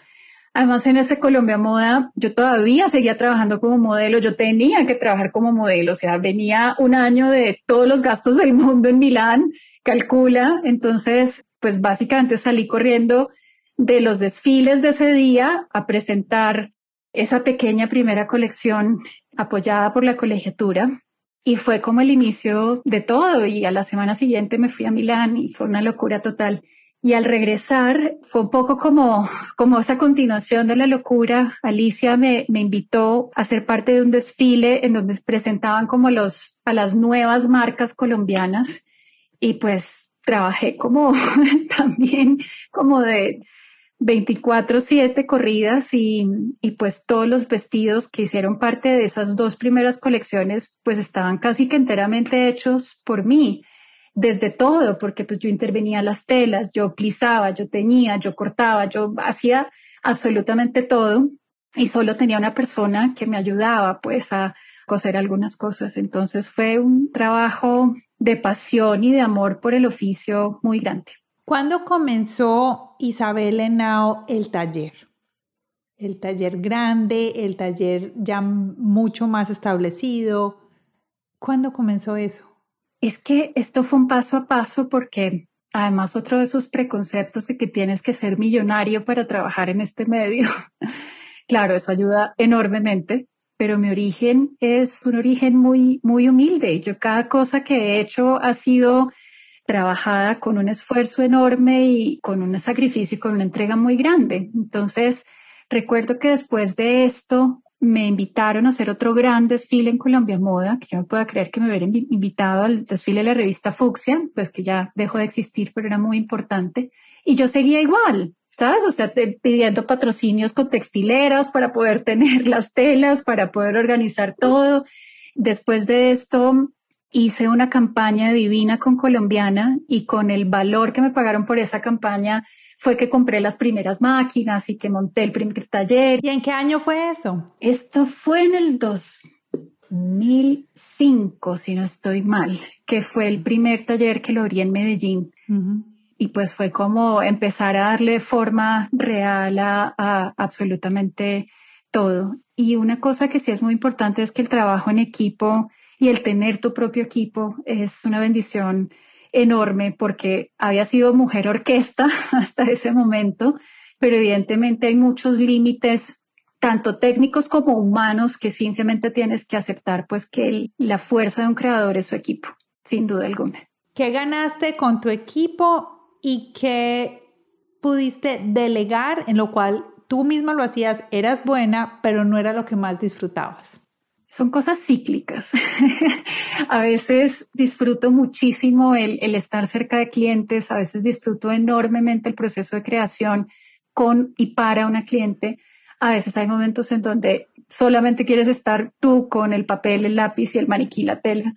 Speaker 1: además en ese Colombia Moda, yo todavía seguía trabajando como modelo, yo tenía que trabajar como modelo, o sea, venía un año de todos los gastos del mundo en Milán, calcula, entonces, pues básicamente salí corriendo de los desfiles de ese día a presentar esa pequeña primera colección apoyada por la colegiatura y fue como el inicio de todo y a la semana siguiente me fui a Milán y fue una locura total. Y al regresar fue un poco como, como esa continuación de la locura. Alicia me, me invitó a ser parte de un desfile en donde presentaban como los, a las nuevas marcas colombianas y pues trabajé como también como de 24/7 corridas y, y, pues todos los vestidos que hicieron parte de esas dos primeras colecciones pues estaban casi que enteramente hechos por mí, desde todo, porque pues yo intervenía las telas, yo plisaba, yo teñía, yo cortaba, yo hacía absolutamente todo y solo tenía una persona que me ayudaba pues a coser algunas cosas. Entonces fue un trabajo de pasión y de amor por el oficio muy grande.
Speaker 2: ¿Cuándo comenzó Isabel Henao el taller? El taller grande, el taller ya mucho más establecido. ¿Cuándo comenzó eso?
Speaker 1: Es que esto fue un paso a paso porque además otro de esos preconceptos de que tienes que ser millonario para trabajar en este medio. claro, eso ayuda enormemente, pero mi origen es un origen muy, muy humilde. Yo cada cosa que he hecho ha sido trabajada con un esfuerzo enorme y con un sacrificio y con una entrega muy grande. Entonces, recuerdo que después de esto me invitaron a hacer otro gran desfile en Colombia Moda, que yo no puedo creer que me hubieran invitado al desfile de la revista Fucsia, pues que ya dejó de existir, pero era muy importante. Y yo seguía igual, ¿sabes? O sea, pidiendo patrocinios con textileras para poder tener las telas, para poder organizar todo. Después de esto, hice una campaña divina con colombiana y con el valor que me pagaron por esa campaña fue que compré las primeras máquinas y que monté el primer taller.
Speaker 2: ¿Y en qué año fue eso?
Speaker 1: Esto fue en el 2005, si no estoy mal, que fue el primer taller que lo abrí en Medellín. Y pues fue como empezar a darle forma real a absolutamente todo. Y una cosa que sí es muy importante es que el trabajo en equipo y el tener tu propio equipo es una bendición enorme porque había sido mujer orquesta hasta ese momento, pero evidentemente hay muchos límites tanto técnicos como humanos que simplemente tienes que aceptar pues que la fuerza de un creador es su equipo, sin duda alguna.
Speaker 2: ¿Qué ganaste con tu equipo y qué pudiste delegar en lo cual tú misma lo hacías, eras buena, pero no era lo que más disfrutabas?
Speaker 1: Son cosas cíclicas. a veces disfruto muchísimo el, estar cerca de clientes, a veces disfruto enormemente el proceso de creación con y para una cliente. A veces hay momentos en donde solamente quieres estar tú con el papel, el lápiz y el maniquí, la tela.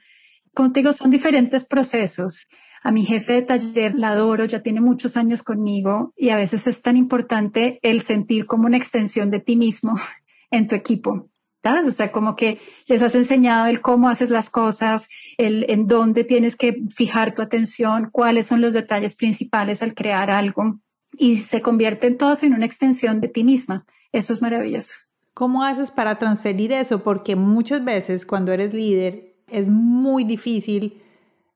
Speaker 1: Contigo son diferentes procesos. A mi jefe de taller la adoro, ya tiene muchos años conmigo y a veces es tan importante el sentir como una extensión de ti mismo en tu equipo. O sea, como que les has enseñado el cómo haces las cosas, el en dónde tienes que fijar tu atención, cuáles son los detalles principales al crear algo y se convierten todas en una extensión de ti misma. Eso es maravilloso.
Speaker 2: ¿Cómo haces para transferir eso? Porque muchas veces cuando eres líder es muy difícil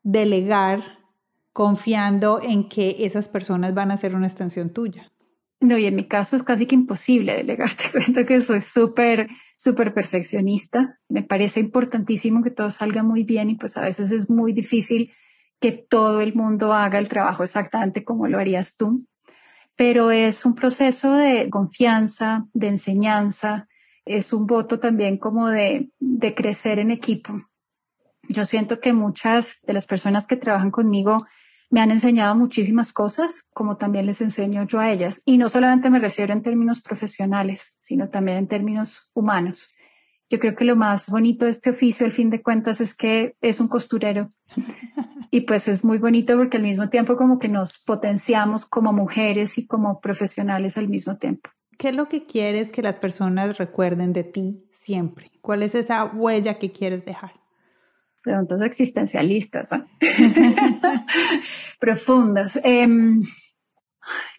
Speaker 2: delegar confiando en que esas personas van a ser una extensión tuya.
Speaker 1: No, y en mi caso es casi que imposible delegar. Te cuento que soy súper, súper perfeccionista. Me parece importantísimo que todo salga muy bien y pues a veces es muy difícil que todo el mundo haga el trabajo exactamente como lo harías tú. Pero es un proceso de confianza, de enseñanza, es un voto también como de, de crecer en equipo. Yo siento que muchas de las personas que trabajan conmigo me han enseñado muchísimas cosas, como también les enseño yo a ellas. Y no solamente me refiero en términos profesionales, sino también en términos humanos. Yo creo que lo más bonito de este oficio, al fin de cuentas, es que es un costurero. Y pues es muy bonito porque al mismo tiempo como que nos potenciamos como mujeres y como profesionales al mismo tiempo.
Speaker 2: ¿Qué es lo que quieres que las personas recuerden de ti siempre? ¿Cuál es esa huella que quieres dejar?
Speaker 1: Preguntas existencialistas, profundas. Em,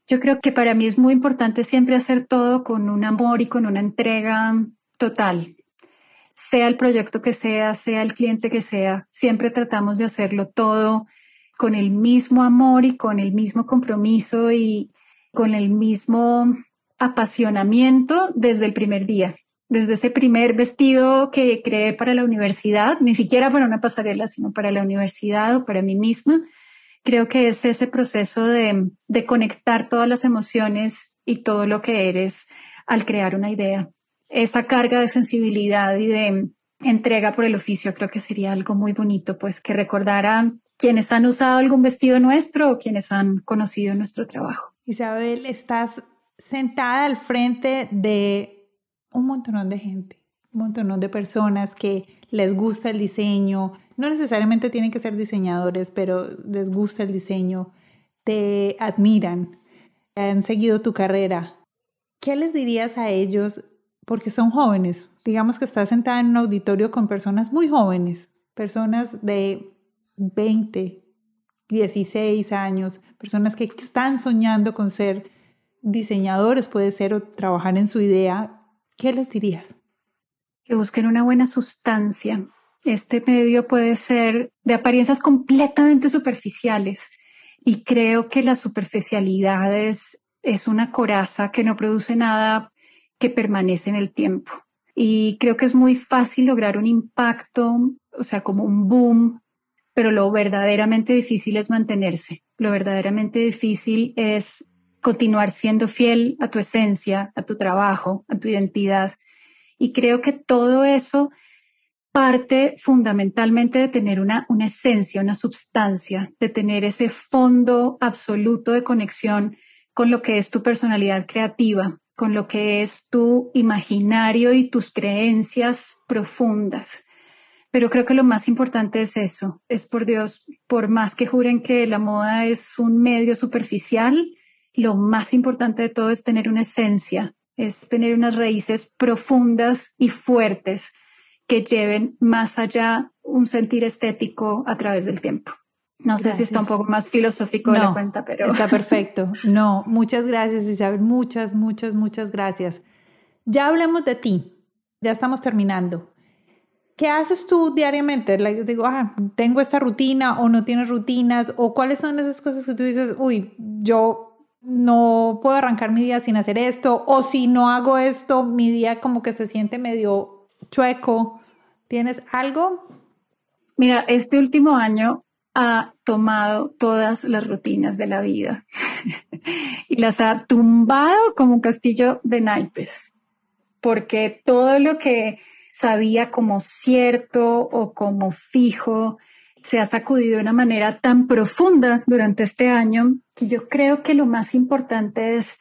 Speaker 1: yo creo que para mí es muy importante siempre hacer todo con un amor y con una entrega total. Sea el proyecto que sea, sea el cliente que sea, siempre tratamos de hacerlo todo con el mismo amor y con el mismo compromiso y con el mismo apasionamiento desde el primer día desde ese primer vestido que creé para la universidad, ni siquiera para una pasarela, sino para la universidad o para mí misma, creo que es ese proceso de, conectar todas las emociones y todo lo que eres al crear una idea. Esa carga de sensibilidad y de entrega por el oficio creo que sería algo muy bonito, pues que recordaran quienes han usado algún vestido nuestro o quienes han conocido nuestro trabajo.
Speaker 2: Isabel, estás sentada al frente de un montón de gente, un montón de personas que les gusta el diseño, no necesariamente tienen que ser diseñadores, pero les gusta el diseño, te admiran, han seguido tu carrera. ¿Qué les dirías a ellos? Porque son jóvenes. Digamos que estás sentada en un auditorio con personas muy jóvenes, personas de 20, 16 años, personas que están soñando con ser diseñadores, puede ser, o trabajar en su idea ¿Qué les dirías?
Speaker 1: Que busquen una buena sustancia. Este medio puede ser de apariencias completamente superficiales y creo que la superficialidad es, es una coraza que no produce nada que permanece en el tiempo. Y creo que es muy fácil lograr un impacto, o sea, como un boom, pero lo verdaderamente difícil es mantenerse. Lo verdaderamente difícil es continuar siendo fiel a tu esencia, a tu trabajo, a tu identidad. Y creo que todo eso parte fundamentalmente de tener una, una esencia, una substancia, de tener ese fondo absoluto de conexión con lo que es tu personalidad creativa, con lo que es tu imaginario y tus creencias profundas. Pero creo que lo más importante es eso, es por Dios, por más que juren que la moda es un medio superficial, lo más importante de todo es tener una esencia, es tener unas raíces profundas y fuertes que lleven más allá un sentir estético a través del tiempo. No sé si está un poco más filosófico de la cuenta, pero...
Speaker 2: Está perfecto. No, muchas gracias Isabel, muchas, muchas, muchas gracias. Ya hablamos de ti, ya estamos terminando. ¿Qué haces tú diariamente? digo, ah, tengo esta rutina o no tienes rutinas o cuáles son esas cosas que tú dices, uy, yo no puedo arrancar mi día sin hacer esto, o si no hago esto, mi día como que se siente medio chueco. ¿Tienes algo?
Speaker 1: Mira, este último año ha tomado todas las rutinas de la vida y las ha tumbado como un castillo de naipes, porque todo lo que sabía como cierto o como fijo, se ha sacudido de una manera tan profunda durante este año que yo creo que lo más importante es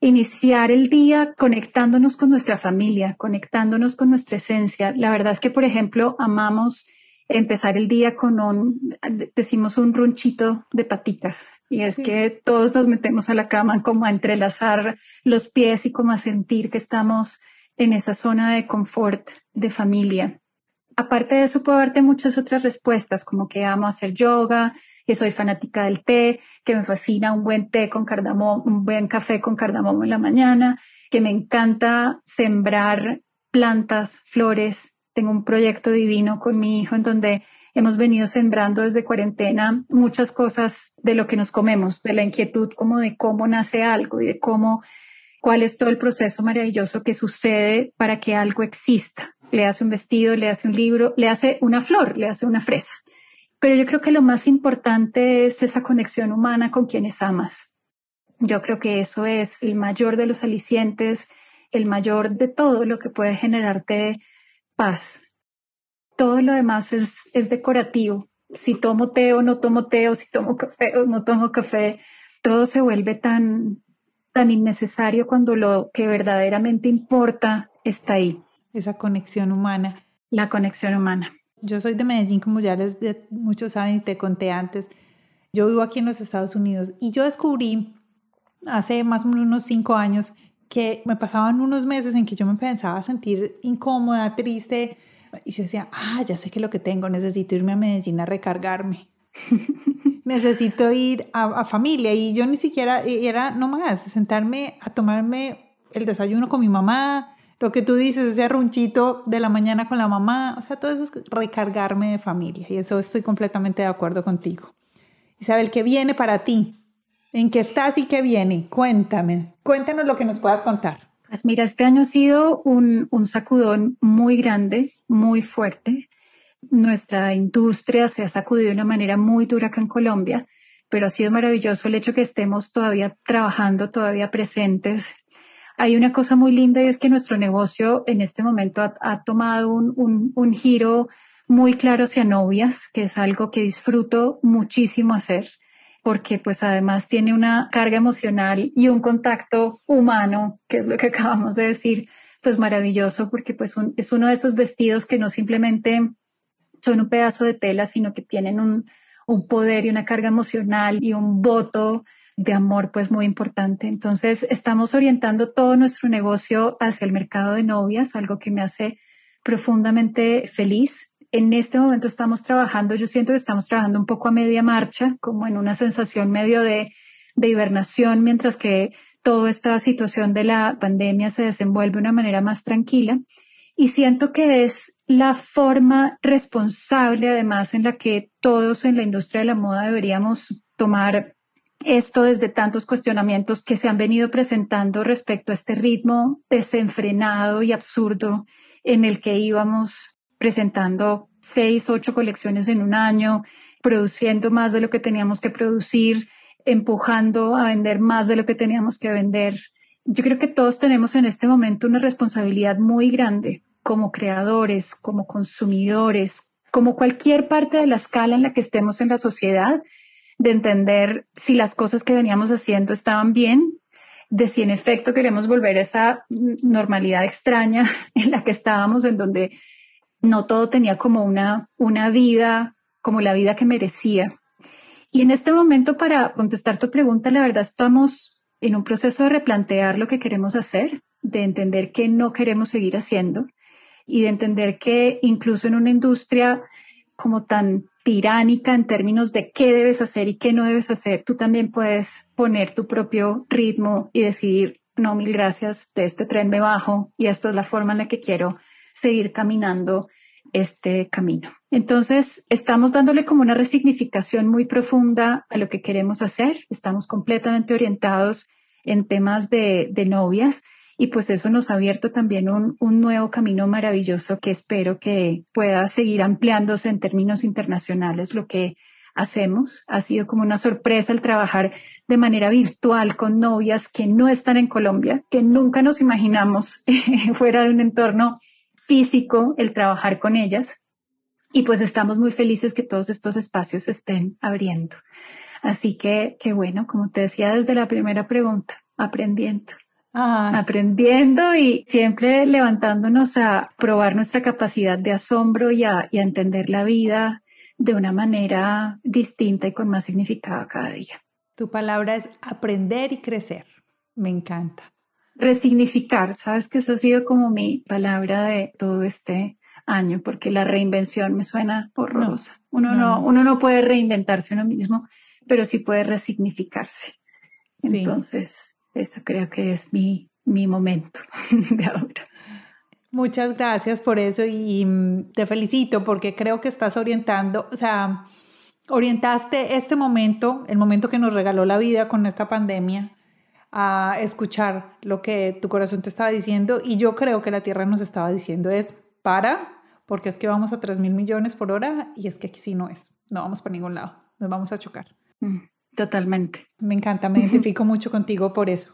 Speaker 1: iniciar el día conectándonos con nuestra familia, conectándonos con nuestra esencia. La verdad es que, por ejemplo, amamos empezar el día con un, decimos un runchito de patitas. Y es que todos nos metemos a la cama como a entrelazar los pies y como a sentir que estamos en esa zona de confort, de familia. Aparte de eso, puedo darte muchas otras respuestas, como que amo hacer yoga, que soy fanática del té, que me fascina un buen té con cardamomo, un buen café con cardamomo en la mañana, que me encanta sembrar plantas, flores. Tengo un proyecto divino con mi hijo en donde hemos venido sembrando desde cuarentena muchas cosas de lo que nos comemos, de la inquietud como de cómo nace algo y de cómo, cuál es todo el proceso maravilloso que sucede para que algo exista. Le hace un vestido, le hace un libro, le hace una flor, le hace una fresa. Pero yo creo que lo más importante es esa conexión humana con quienes amas. Yo creo que eso es el mayor de los alicientes, el mayor de todo lo que puede generarte paz, todo lo demás es, es decorativo. Si tomo té o no tomo té, o si tomo café o no tomo café, todo se vuelve tan, tan innecesario cuando lo que verdaderamente importa está ahí.
Speaker 2: Esa conexión humana.
Speaker 1: La conexión humana.
Speaker 2: Yo soy de Medellín, como ya les muchos saben y te conté antes. Yo vivo aquí en los Estados Unidos y yo descubrí hace más o menos unos cinco años que me pasaban unos meses en que yo me pensaba a sentir incómoda, triste, y yo decía, ah, ya sé que lo que tengo, necesito irme a Medellín a recargarme. necesito ir a, familia y yo ni siquiera era nomás sentarme a tomarme el desayuno con mi mamá, lo que tú dices, ese arrunchito de la mañana con la mamá, o sea, todo eso es recargarme de familia y eso estoy completamente de acuerdo contigo. Isabel, ¿qué viene para ti? ¿En qué estás y qué viene? Cuéntame, cuéntanos lo que nos puedas contar.
Speaker 1: Pues mira, este año ha sido un, sacudón muy grande, muy fuerte. Nuestra industria se ha sacudido de una manera muy dura acá en Colombia, pero ha sido maravilloso el hecho que estemos todavía trabajando, todavía presentes. Hay una cosa muy linda y es que nuestro negocio en este momento ha, tomado un, un giro muy claro hacia novias, que es algo que disfruto muchísimo hacer porque pues además tiene una carga emocional y un contacto humano, que es lo que acabamos de decir, pues maravilloso, porque pues es uno de esos vestidos que no simplemente son un pedazo de tela, sino que tienen un, un poder y una carga emocional y un voto de amor pues muy importante. Entonces estamos orientando todo nuestro negocio hacia el mercado de novias, algo que me hace profundamente feliz en este momento estamos trabajando, yo siento que estamos trabajando un poco a media marcha, como en una sensación medio de, de hibernación, mientras que toda esta situación de la pandemia se desenvuelve de una manera más tranquila. Y siento que es la forma responsable, además, en la que todos en la industria de la moda deberíamos tomar esto desde tantos cuestionamientos que se han venido presentando respecto a este ritmo desenfrenado y absurdo en el que íbamos presentando seis, ocho colecciones en un año, produciendo más de lo que teníamos que producir, empujando a vender más de lo que teníamos que vender. Yo creo que todos tenemos en este momento una responsabilidad muy grande como creadores, como consumidores, como cualquier parte de la escala en la que estemos en la sociedad, de entender si las cosas que veníamos haciendo estaban bien, de si en efecto queremos volver a esa normalidad extraña en la que estábamos, en donde no todo tenía como una, una vida, como la vida que merecía. Y en este momento, para contestar tu pregunta, la verdad estamos en un proceso de replantear lo que queremos hacer, de entender qué no queremos seguir haciendo y de entender que incluso en una industria como tan tiránica en términos de qué debes hacer y qué no debes hacer, tú también puedes poner tu propio ritmo y decidir, no, mil gracias, de este tren me bajo y esta es la forma en la que quiero seguir caminando este camino. Entonces, estamos dándole como una resignificación muy profunda a lo que queremos hacer. Estamos completamente orientados en temas de, novias y pues eso nos ha abierto también un, un, nuevo camino maravilloso que espero que pueda seguir ampliándose en términos internacionales. Lo que hacemos ha sido como una sorpresa el trabajar de manera virtual con novias que no están en Colombia, que nunca nos imaginamos fuera de un entorno físico el trabajar con ellas y pues estamos muy felices que todos estos espacios estén abriendo. Así que, qué bueno, como te decía desde la primera pregunta, aprendiendo. Aprendiendo y siempre levantándonos a probar nuestra capacidad de asombro y a, y a entender la vida de una manera distinta y con más significado cada día.
Speaker 2: Tu palabra es aprender y crecer. Me encanta
Speaker 1: resignificar, sabes que esa ha sido como mi palabra de todo este año, porque la reinvención me suena horrorosa. uno, no, uno no puede reinventarse uno mismo, pero sí puede resignificarse. Entonces, esa creo que es mi, mi momento de ahora.
Speaker 2: Muchas gracias por eso y te felicito porque creo que estás orientando, o sea, orientaste este momento, el momento que nos regaló la vida con esta pandemia, a escuchar lo que tu corazón te estaba diciendo y yo creo que la Tierra nos estaba diciendo es para, porque es que vamos a 3 mil millones por hora y es que aquí sí no es, no vamos por ningún lado, nos vamos a chocar.
Speaker 1: Mm, totalmente.
Speaker 2: Me encanta, me identifico mucho contigo por eso.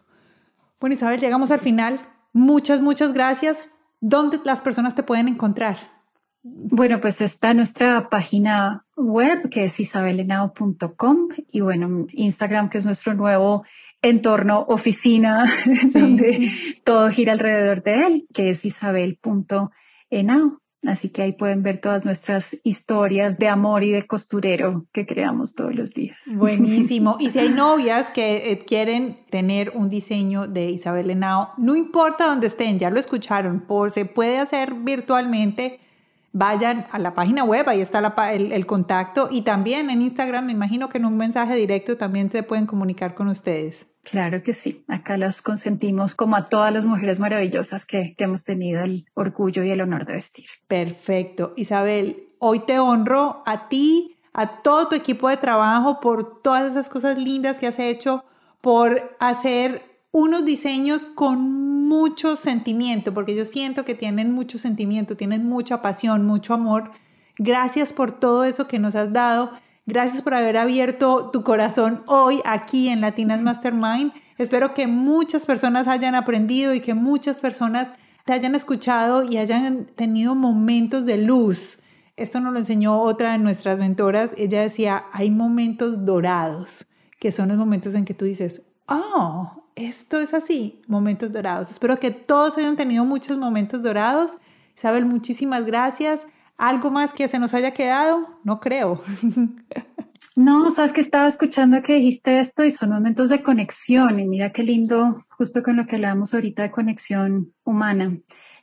Speaker 2: Bueno, Isabel, llegamos al final. Muchas, muchas gracias. ¿Dónde las personas te pueden encontrar?
Speaker 1: Bueno, pues está nuestra página web que es isabelenao.com y bueno, Instagram que es nuestro nuevo entorno oficina donde todo gira alrededor de él, que es isabel.enao. Así que ahí pueden ver todas nuestras historias de amor y de costurero que creamos todos los días.
Speaker 2: Buenísimo. Y si hay novias que eh, quieren tener un diseño de Isabel Henao, no importa dónde estén, ya lo escucharon, por se puede hacer virtualmente vayan a la página web, ahí está el, contacto y también en Instagram, me imagino que en un mensaje directo también se pueden comunicar con ustedes.
Speaker 1: Claro que sí, acá los consentimos como a todas las mujeres maravillosas que, que hemos tenido el orgullo y el honor de vestir.
Speaker 2: Perfecto, Isabel, hoy te honro a ti, a todo tu equipo de trabajo por todas esas cosas lindas que has hecho, por hacer unos diseños con mucho sentimiento, porque yo siento que tienen mucho sentimiento, tienen mucha pasión, mucho amor. Gracias por todo eso que nos has dado. Gracias por haber abierto tu corazón hoy aquí en Latinas Mastermind. Espero que muchas personas hayan aprendido y que muchas personas te hayan escuchado y hayan tenido momentos de luz. Esto nos lo enseñó otra de nuestras mentoras. Ella decía, hay momentos dorados, que son los momentos en que tú dices, oh, esto es así, momentos dorados. Espero que todos hayan tenido muchos momentos dorados. Isabel, muchísimas gracias. ¿Algo más que se nos haya quedado? No creo.
Speaker 1: No, sabes que estaba escuchando que dijiste esto y son momentos de conexión y mira qué lindo, justo con lo que hablábamos ahorita de conexión humana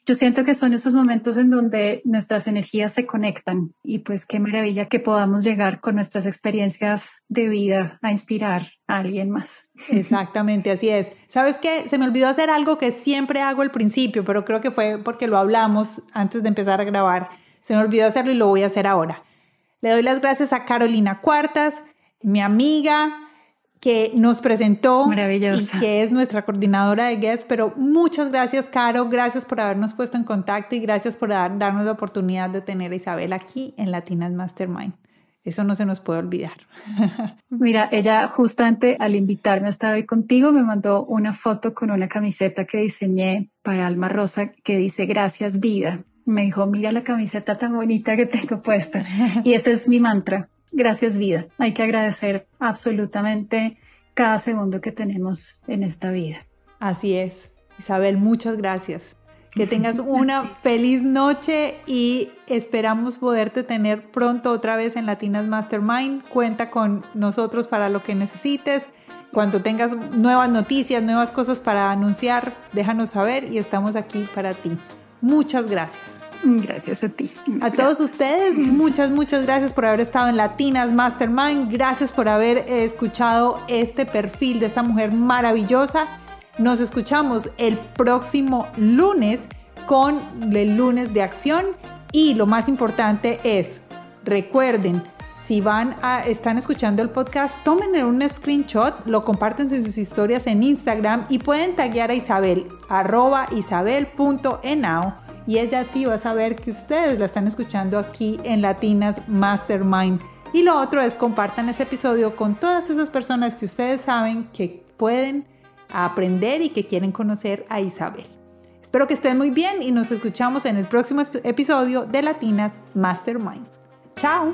Speaker 1: yo siento que son esos momentos en donde nuestras energías se conectan y pues qué maravilla que podamos llegar con nuestras experiencias de vida a inspirar a alguien más.
Speaker 2: Exactamente, así es. ¿Sabes qué? Se me olvidó hacer algo que siempre hago al principio, pero creo que fue porque lo hablamos antes de empezar a grabar. Se me olvidó hacerlo y lo voy a hacer ahora. Le doy las gracias a Carolina Cuartas, mi amiga, que nos presentó y que es nuestra coordinadora de Guest. Pero muchas gracias, Caro. Gracias por habernos puesto en contacto y gracias por darnos la oportunidad de tener a Isabel aquí en Latinas Mastermind. Eso no se nos puede olvidar.
Speaker 1: Mira, ella justamente al invitarme a estar hoy contigo me mandó una foto con una camiseta que diseñé para Alma Rosa que dice gracias vida. Me dijo, mira la camiseta tan bonita que tengo puesta. Y ese es mi mantra. Gracias vida. Hay que agradecer absolutamente cada segundo que tenemos en esta vida.
Speaker 2: Así es. Isabel, muchas gracias. Que tengas una feliz noche y esperamos poderte tener pronto otra vez en Latinas Mastermind. Cuenta con nosotros para lo que necesites. Cuando tengas nuevas noticias, nuevas cosas para anunciar, déjanos saber y estamos aquí para ti. Muchas gracias.
Speaker 1: Gracias a ti.
Speaker 2: A todos ustedes, muchas, muchas gracias por haber estado en Latinas Mastermind. Gracias por haber escuchado este perfil de esta mujer maravillosa. Nos escuchamos el próximo lunes con el lunes de acción. Y lo más importante es, recuerden, si van a, están escuchando el podcast, tomen un screenshot, lo comparten en sus historias en Instagram y pueden taguear a Isabel, arroba isabel.enao y ella sí va a saber que ustedes la están escuchando aquí en Latinas Mastermind. Y lo otro es compartan ese episodio con todas esas personas que ustedes saben que pueden aprender y que quieren conocer a Isabel. Espero que estén muy bien y nos escuchamos en el próximo episodio de Latinas Mastermind. Chao.